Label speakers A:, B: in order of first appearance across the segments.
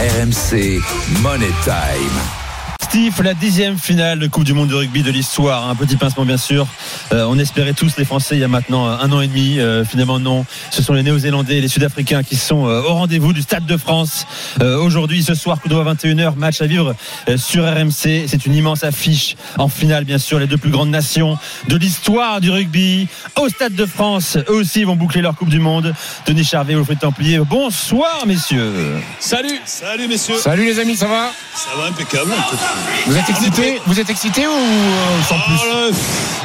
A: RMC Money Time.
B: La dixième finale de Coupe du Monde de rugby de l'histoire. Un petit pincement bien sûr. Euh, on espérait tous les Français il y a maintenant un an et demi. Euh, finalement non. Ce sont les Néo-Zélandais et les Sud-Africains qui sont euh, au rendez-vous du Stade de France. Aujourd'hui, ce soir, coup de 21h, match à vivre sur RMC. C'est une immense affiche en finale bien sûr. Les deux plus grandes nations de l'histoire du rugby au Stade de France. Eux aussi vont boucler leur Coupe du Monde. Denis Charvet, Wilfried Templier. Bonsoir messieurs.
C: Salut.
D: Salut messieurs.
E: Salut les amis, ça va?
D: Ça va impeccable.
E: Vous êtes excité? Vous êtes excité ou euh, sans plus?
D: Ah,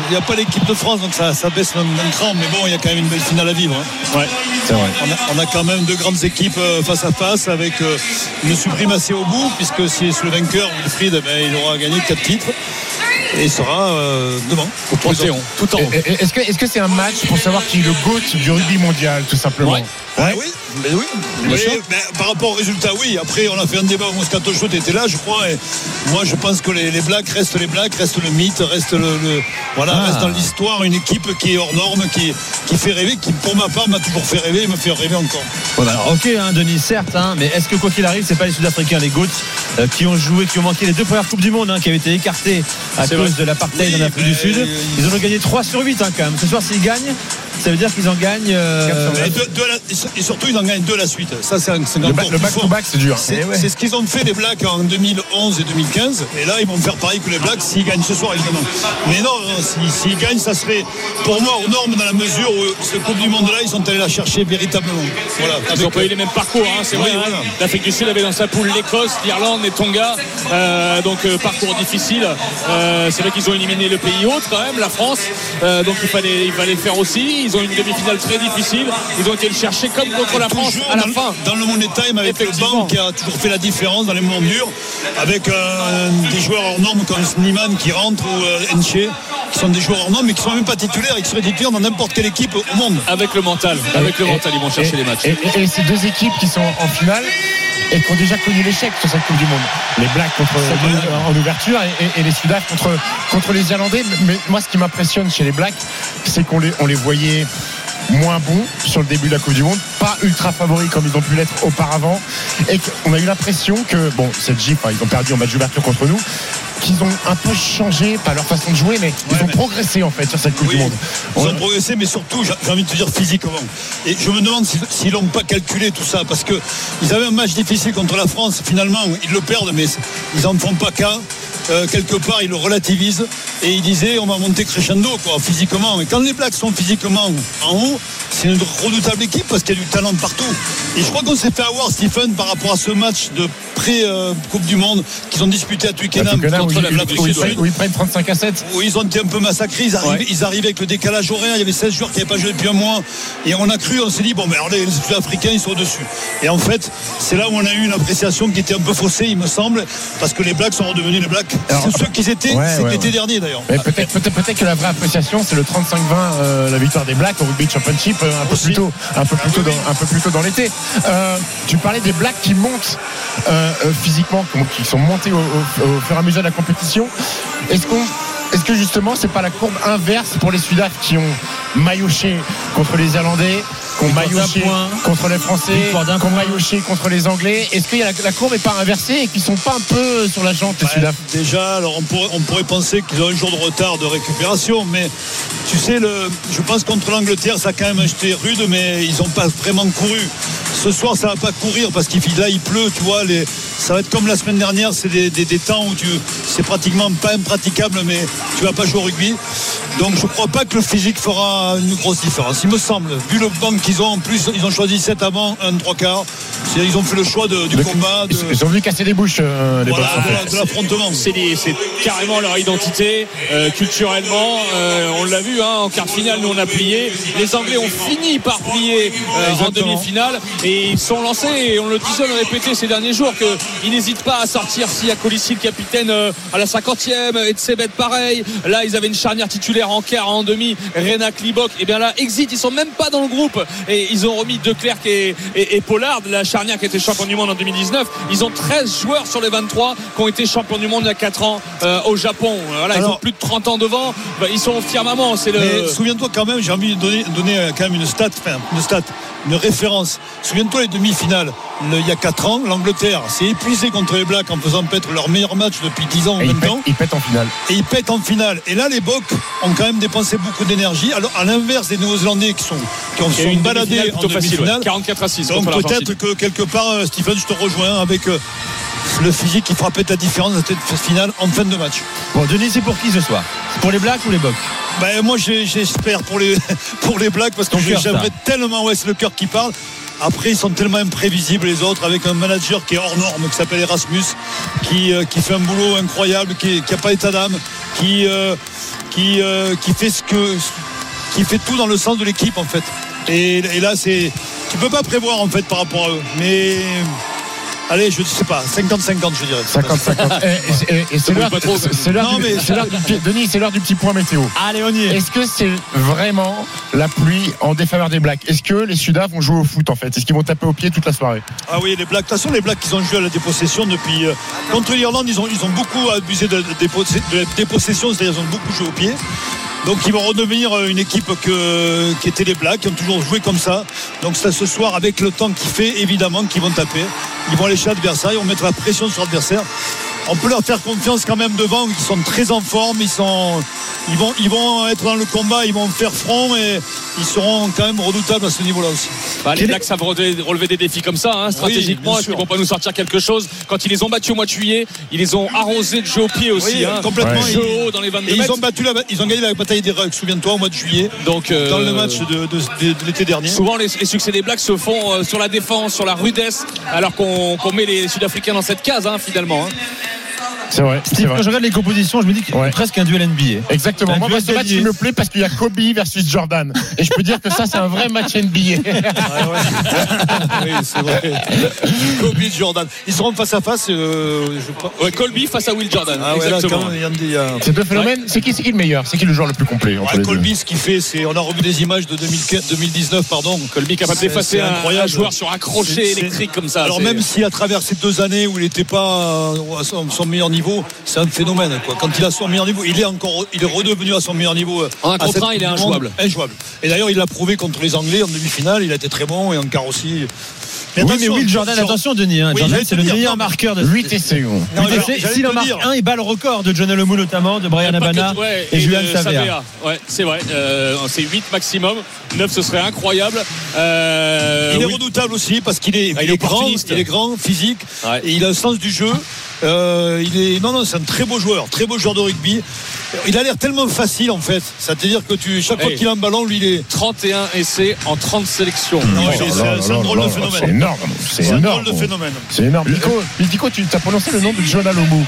D: Il n'y a pas l'équipe de France, donc ça, ça baisse même un cran, mais bon, il y a quand même une belle finale à vivre. hein.
E: Ouais, c'est vrai.
D: On a, on a quand même deux grandes équipes euh, face à face avec euh, une suprématie au bout, puisque si c'est le vainqueur, Wilfried, eh ben, il aura gagné quatre titres et il sera euh, devant. Au
C: Panthéon, tout en haut.
E: Est-ce que c'est un match pour savoir qui est le GOAT du rugby mondial, tout simplement?
C: Ouais.
D: Ah oui, mais oui. Oui, mais par rapport au résultat, oui. Après, on a fait un débat où Moscato Show était là, je crois. Et moi, je pense que les, les Blacks restent les Blacks, restent le mythe, reste le, le- voilà,
B: Ah.
D: reste dans l'histoire une équipe qui est hors norme, qui, qui fait rêver, qui pour ma part m'a toujours fait rêver, et me fait rêver encore.
B: Alors, ok, hein, Denis, certes, hein, mais est-ce que quoi qu'il arrive, c'est pas les Sud-Africains, les Goats, euh, qui ont joué, qui ont manqué les deux premières Coupes du Monde, hein, qui avaient été écartés à cause
C: vrai.
B: de l'apartheid
D: Oui,
B: en Afrique du Sud Ils en ont gagné 3 sur 8 hein, quand même. Ce soir, s'ils gagnent, ça veut dire qu'ils en gagnent. euh,
D: Et, deux- deux à la- et surtout, ils en gagnent deux la suite. Ça, c'est un-
E: Le, back-to-back, c'est dur.
D: C'est
B: Eh ouais.
D: c'est ce qu'ils ont fait les Blacks en 2011 et 2015. Et là, ils vont faire pareil que les Blacks s'ils gagnent ce soir, évidemment. Mais non, non, si- s'ils gagnent, ça serait pour moi aux normes dans la mesure où ce Coupe du Monde-là, ils sont allés la chercher véritablement. Voilà.
C: Ils n'ont pas eu les mêmes parcours, hein, c'est
D: Oui,
C: vrai. hein.
D: voilà.
C: L'Afrique du Sud avait dans sa poule l'Écosse, l'Irlande et Tonga. Euh, donc euh, parcours difficile. Euh, c'est vrai qu'ils ont éliminé le pays hôte quand même, la France. Euh, donc il fallait, il fallait le faire aussi. Ils ont une demi-finale très difficile. Ils ont été le chercher comme contre la France à la
D: dans, le-
C: fin.
D: dans le Money Time avec le banc qui a toujours fait la différence dans les moments durs avec euh, des joueurs hors normes comme Sneeman qui rentre ou euh, Enche qui sont des joueurs hors normes mais qui sont même pas titulaires et qui seraient titulaires dans n'importe quelle équipe au monde
C: Avec le mental, avec le mental, ils vont chercher
E: et,
C: les matchs.
E: Et, et- et ces deux équipes qui sont en finale et qui ont déjà connu l'échec sur cette Coupe du Monde. Les Blacks contre, en ouverture et, et- et les Sudaf contre, contre les Irlandais. Mais moi, ce qui m'impressionne chez les Blacks, c'est qu'on les, on les voyait moins bons sur le début de la Coupe du Monde, pas ultra favoris comme ils ont pu l'être auparavant, et qu'on a eu l'impression que, bon, cette GIF, hein, ils ont perdu en match d'ouverture contre nous, qu'ils ont un peu changé, pas leur façon de jouer, mais ils ont
D: mais-
E: progressé en fait sur cette Coupe
D: Oui,
E: du Monde.
D: Ils
E: On-
D: ont progressé, mais surtout, j'ai envie de te dire physiquement. Et je me demande s'ils- n'ont pas calculé tout ça, parce que ils avaient un match difficile contre la France. Finalement, ils le perdent, mais ils n'en font pas cas. Euh, quelque part, ils le relativisent et ils disaient on va monter crescendo, quoi, physiquement. Et quand les Blacks sont physiquement en haut, c'est une redoutable équipe parce qu'il y a du talent partout. Et je crois qu'on s'est fait avoir, Stephen, par rapport à ce match de pré-Coupe du Monde qu'ils ont disputé à Twickenham
E: Twickenham,
D: contre la l'Afrique
E: où où ils prennent 35 à 7.
D: où ils ont été un peu massacrés. Ils arrivaient,
C: Ouais.
D: ils arrivaient avec le décalage horaire. Il y avait 16 joueurs qui n'avaient pas joué depuis un mois. Et on a cru, on s'est dit, bon, mais alors les Sud-Africains, ils sont au-dessus. Et en fait, c'est là où on a eu une appréciation qui était un peu faussée, il me semble, parce que les Blacks sont redevenus les Blacks.
E: Alors,
D: ceux qu'ils étaient
E: ouais,
D: cet
E: ouais,
D: été
E: ouais.
D: dernier, d'ailleurs.
E: Peut-être que la vraie appréciation c'est le 35-20 euh, la victoire des Blacks au rugby championship euh, un peu plus tôt un peu plus tôt dans, un peu plus tôt dans l'été. Euh, tu parlais des Blacks qui montent physiquement qui qui sont montés au, au- au fur et à mesure de la compétition. Est-ce qu'on est-ce que justement c'est pas la courbe inverse pour les Sudaf qui ont maillotché contre les Irlandais maillotché contre les Français, maillotché contre les Anglais. Est-ce que la, la courbe n'est pas inversée et qu'ils sont pas un peu sur la jante
D: Ouais, déjà, alors on pourrait, on pourrait penser qu'ils ont un jour de retard de récupération, mais tu sais, le, je pense contre l'Angleterre, ça a quand même été rude, mais ils n'ont pas vraiment couru. Ce soir, ça va pas courir parce qu'il là, il pleut, tu vois. Les, ça va être comme la semaine dernière, c'est des, des- des temps où tu, c'est pratiquement pas impraticable, mais tu vas pas jouer au rugby. Donc je crois pas que le physique fera une grosse différence. Il me semble, vu le banc qu'ils ont en plus, ils ont choisi 7 avant, 1 3 quarts. C'est-à-dire, Ils ont fait le choix de- du combat, de,
E: Ils sont venus casser des bouches, euh, les
D: voilà,
E: Bucks, en fait.
D: de la- de l'affrontement.
C: C'est carrément leur identité euh, culturellement. euh, on l'a vu hein, en quart de finale, nous on a plié. Les Anglais ont fini par plier euh, en demi-finale et ils sont lancés. Et on le disait, on le répétait ces derniers jours qu'ils n'hésitent pas à sortir si à Colissi le capitaine euh, à la 50e et de Sebet pareil. Là ils avaient une charnière titulaire en quart, en demi. Rena Klibok. Et bien là exit, ils sont même pas dans le groupe et ils ont remis De Klerk et, et, et Pollard, la charnière qui était champion du monde en 2019. Ils ont 13 joueurs sur les 23 qui ont été champions du monde il y a 4 ans euh, au Japon. Voilà, ils ont plus de 30 ans devant. Bah, ils sont au firmament. C'est le.
D: Souviens-toi quand même, j'ai envie de donner, donner euh, quand même une stat, enfin, une stat, une référence. Souviens-toi les demi-finales. Le- il y a 4 ans, l'Angleterre s'est épuisée contre les Blacks en faisant peut-être leur meilleur match depuis 10 ans ou
E: Et ils
D: 20
E: pètent,
D: ans.
E: ils pètent en finale.
D: Et ils pètent en finale. Et là, les Bocs ont quand même dépensé beaucoup d'énergie. Alors, à l'inverse des Néo-Zélandais qui sont, qui ont- sont baladés en demi-finale.
C: ouais. 44 à 6
D: Donc peut-être que quelque part, euh, Stephen, je te rejoins avec euh, le physique qui fera peut-être la différence dans cette finale en fin de match.
B: Bon, Denis, c'est pour qui ce soir? C'est Pour les Blacks ou les Bucks
D: Ben, moi, j'espère pour les, pour les Blacks parce que j'aimerais tellement, ouais, c'est le cœur qui parle. Après, ils sont tellement imprévisibles les autres avec un manager qui est hors norme, qui s'appelle Erasmus, qui, euh, qui fait un boulot incroyable, qui n'a pas état d'âme, qui, euh, qui, euh, qui fait ce que, qui fait tout dans le sens de l'équipe en fait. Et, et là, c'est, tu peux pas prévoir en fait par rapport à eux. Mais allez, je sais pas, 50-50, je dirais.
E: 50-50. Et, et- c'est l'heure du, Denis, c'est l'heure du petit point météo.
B: Allez, on y est.
E: Est-ce que c'est vraiment la pluie en défaveur des Blacks? Est-ce que les Sudaf vont jouer au foot en fait? Est-ce qu'ils vont taper au pied toute la soirée?
D: Ah oui, les Blacks. De toute façon, les Blacks, ils ont joué à la dépossession depuis. euh, contre l'Irlande, ils ont, ils ont beaucoup abusé de, de, dépossé- de la dépossession, c'est-à-dire ils ont beaucoup joué au pied. Donc ils vont redevenir euh, une équipe qui était les Blacks, qui ont toujours joué comme ça. Donc c'est ce soir, avec le temps qu'il fait, évidemment qu'ils vont taper. Ils vont aller chez l'adversaire, ils vont mettre la pression sur l'adversaire. On peut leur faire confiance quand même devant, ils sont très en forme, ils sont. Ils vont, ils vont être dans le combat, ils vont faire front et ils seront quand même redoutables à ce niveau-là aussi.
C: Bah, les Blacks savent relever, relever des défis comme ça, hein, stratégiquement. Est-ce qu'ils
D: sûr.
C: vont pas nous sortir quelque chose Quand ils les ont battus au mois de juillet, ils les ont arrosés de jeu au pied aussi.
D: Oui,
C: hein.
D: complètement.
C: Jeu haut dans les 22
D: Et ils ont battu la, ils ont gagné la bataille des Rucks, souviens-toi, au mois de juillet,
C: Donc, euh,
D: dans le match de, de- de- de l'été dernier.
C: Souvent, les, les succès des Blacks se font euh, sur la défense, sur la rudesse, alors qu'on qu'on met les Sud-Africains dans cette case, hein, finalement.
E: C'est vrai. c'est
B: Steve,
E: vrai.
B: quand je regarde les compositions, je me dis que
E: Ouais.
B: presque un duel NBA.
E: Exactement.
B: Un
E: Moi,
B: duel
E: ce match, il me plaît parce qu'il y a Kobe versus Jordan. Et je peux dire que ça, c'est un vrai match NBA.
D: oui, c'est vrai. Kobe Jordan. Ils seront face à face. euh, je
C: Colby face à Will Jordan.
D: Ah
C: exactement.
D: quand même, il y a- il y a-
E: Ces deux phénomènes, c'est qui, c'est qui le meilleur? C'est qui le joueur le plus complet entre deux?
D: Colby, ce qu'il fait, c'est. On a revu des images de 2015 2019, pardon.
C: Colby capable
D: C'est-
C: d'effacer
D: c'est
C: un, un joueur sur un crochet
D: C'est- c'est-
C: électrique comme ça.
D: Alors
C: c'est-
D: même si à travers ces deux années où il n'était pas à son, son meilleur niveau, c'est un phénomène. Quoi. Quand il a son meilleur niveau, il est encore, il est redevenu à son meilleur niveau.
C: En un un, il est injouable.
D: Injouable. Et d'ailleurs, il l'a prouvé contre les Anglais en demi-finale. Il a été très bon et en quart aussi.
B: Oui, mais
D: attention,
B: Will Jordan,
D: attention.
B: Denis. hein.
D: Oui,
B: Jordan, c'est le
D: dire,
B: meilleur
D: non, mais-
B: marqueur de
E: 8 essais.
D: Mais
B: S'il en marque
D: dire.
B: un, il bat le record de John Alomou notamment, de Brian Abana
C: ouais,
B: et, Julian Savea.
C: Ouais, c'est vrai. Euh, c'est 8 maximum. 9, ce serait incroyable. Euh,
D: Il est
C: oui.
D: redoutable aussi parce qu'il est,
C: Ah,
D: il
C: est
D: grand, il est grand, physique,
C: Ouais.
D: et il a le sens du jeu. Euh, il est, non, non, c'est un très beau joueur, très beau joueur de rugby. Il a l'air tellement facile en fait. C'est-à-dire que tu, chaque fois
C: Hey.
D: qu'il a un ballon, lui, il est.
C: 31 essais en 30 sélections.
D: Non,
E: Oh
D: c'est- un- drôle de phénomène.
E: C'est énorme. C'est
D: C'est un
E: énorme.
D: drôle de phénomène.
E: C'est énorme. Nico, Nico, tu as prononcé le nom de John Alomou.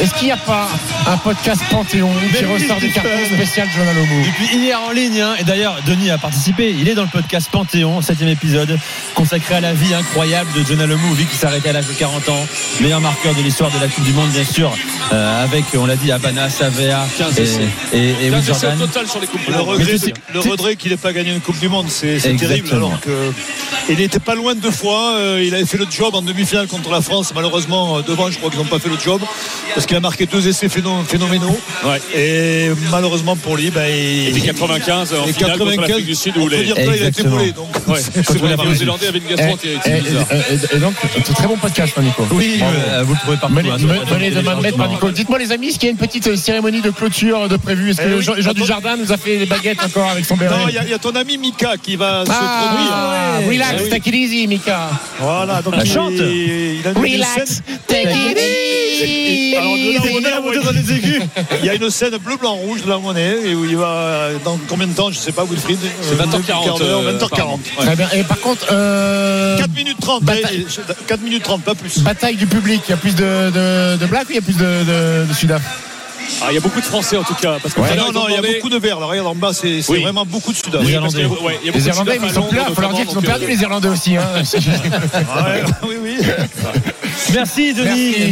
E: Est-ce qu'il n'y a pas un podcast Panthéon qui ressort des cartons spéciales John Alomou
B: Depuis hier en ligne, hein, et d'ailleurs Denis a participé, il est dans le podcast Panthéon, septième épisode, consacré à la vie incroyable de John Alomou, vie qui s'arrêtait à l'âge de 40 ans, meilleur marqueur de l'histoire de la Coupe du Monde bien sûr, euh, avec on l'a dit Abana, Savea
C: 15
B: et, et, et Will
C: 15 essais au
B: Jordan.
C: total sur les coupes du
D: Le
C: monde.
D: regret, le qu'il n'ait pas gagné une Coupe du Monde, c'est terrible.
B: Exactement.
D: Alors que il n'était pas loin deux fois. Euh, il avait fait le job en demi-finale contre la France. Malheureusement, euh, devant, je crois qu'ils n'ont pas fait le job parce qu'il a marqué deux essais phéno- phénoménaux.
C: Ouais.
D: Et malheureusement pour lui, ben, il,
C: Et puis 95 en
D: et
C: finale contre l'Afrique du Sud où
D: on peut
C: les.
D: dire que là, il a été volé. Donc,
C: Ouais, les. Zélandais avaient une
E: et,
C: gastro qui
E: et-
C: était bizarre.
E: et- et donc, c'est un très bon podcast, hein, Nico.
B: Oui, euh, vous le trouvez partout.
E: Menez
B: hein,
E: menez de main par Nico. Dites-moi les amis, est-ce qu'il y a une petite cérémonie de clôture de prévue? Est-ce que
D: Eh oui,
E: Jean, Jean. Dujardin nous a fait des baguettes encore avec son béret?
D: Non, il y, a- il y a ton ami Mika qui va se produire.
E: Ah,
B: ouais.
E: relax,
D: Eh
E: take it easy, Mika.
D: Voilà, donc
B: La
D: il,
B: chante.
D: il a une
E: Relax,
D: scène.
E: take it
D: Et- alors, de la monnaie,
B: la montée dans les aigus.
D: Il y a une scène bleu, blanc, rouge de la monnaie et où il va dans combien de temps Je sais pas, Wilfried.
C: C'est 20h40, euh,
D: 20h40.
C: apparemment.
E: Très bien. Et par contre, euh,
D: 4 minutes 30,
E: Bataille.
D: allez, 4 minutes 30, pas plus.
E: bataille du public, il y a plus de, de, ou il y a plus de, de, de Sudaf?
C: Ah, il y a beaucoup de Français en tout cas. Parce que
D: Ah non, non, il y a beaucoup de verts là. Regarde en bas, c'est
C: Oui.
D: vraiment beaucoup de Sudaf.
B: Les
C: Oui,
B: Irlandais.
C: ouais,
E: Les ils sont là. Il faut leur dire qu'ils ont perdu, les Irlandais aussi. Hein.
D: Ah ouais, oui, oui.
B: Merci Denis.
E: Merci.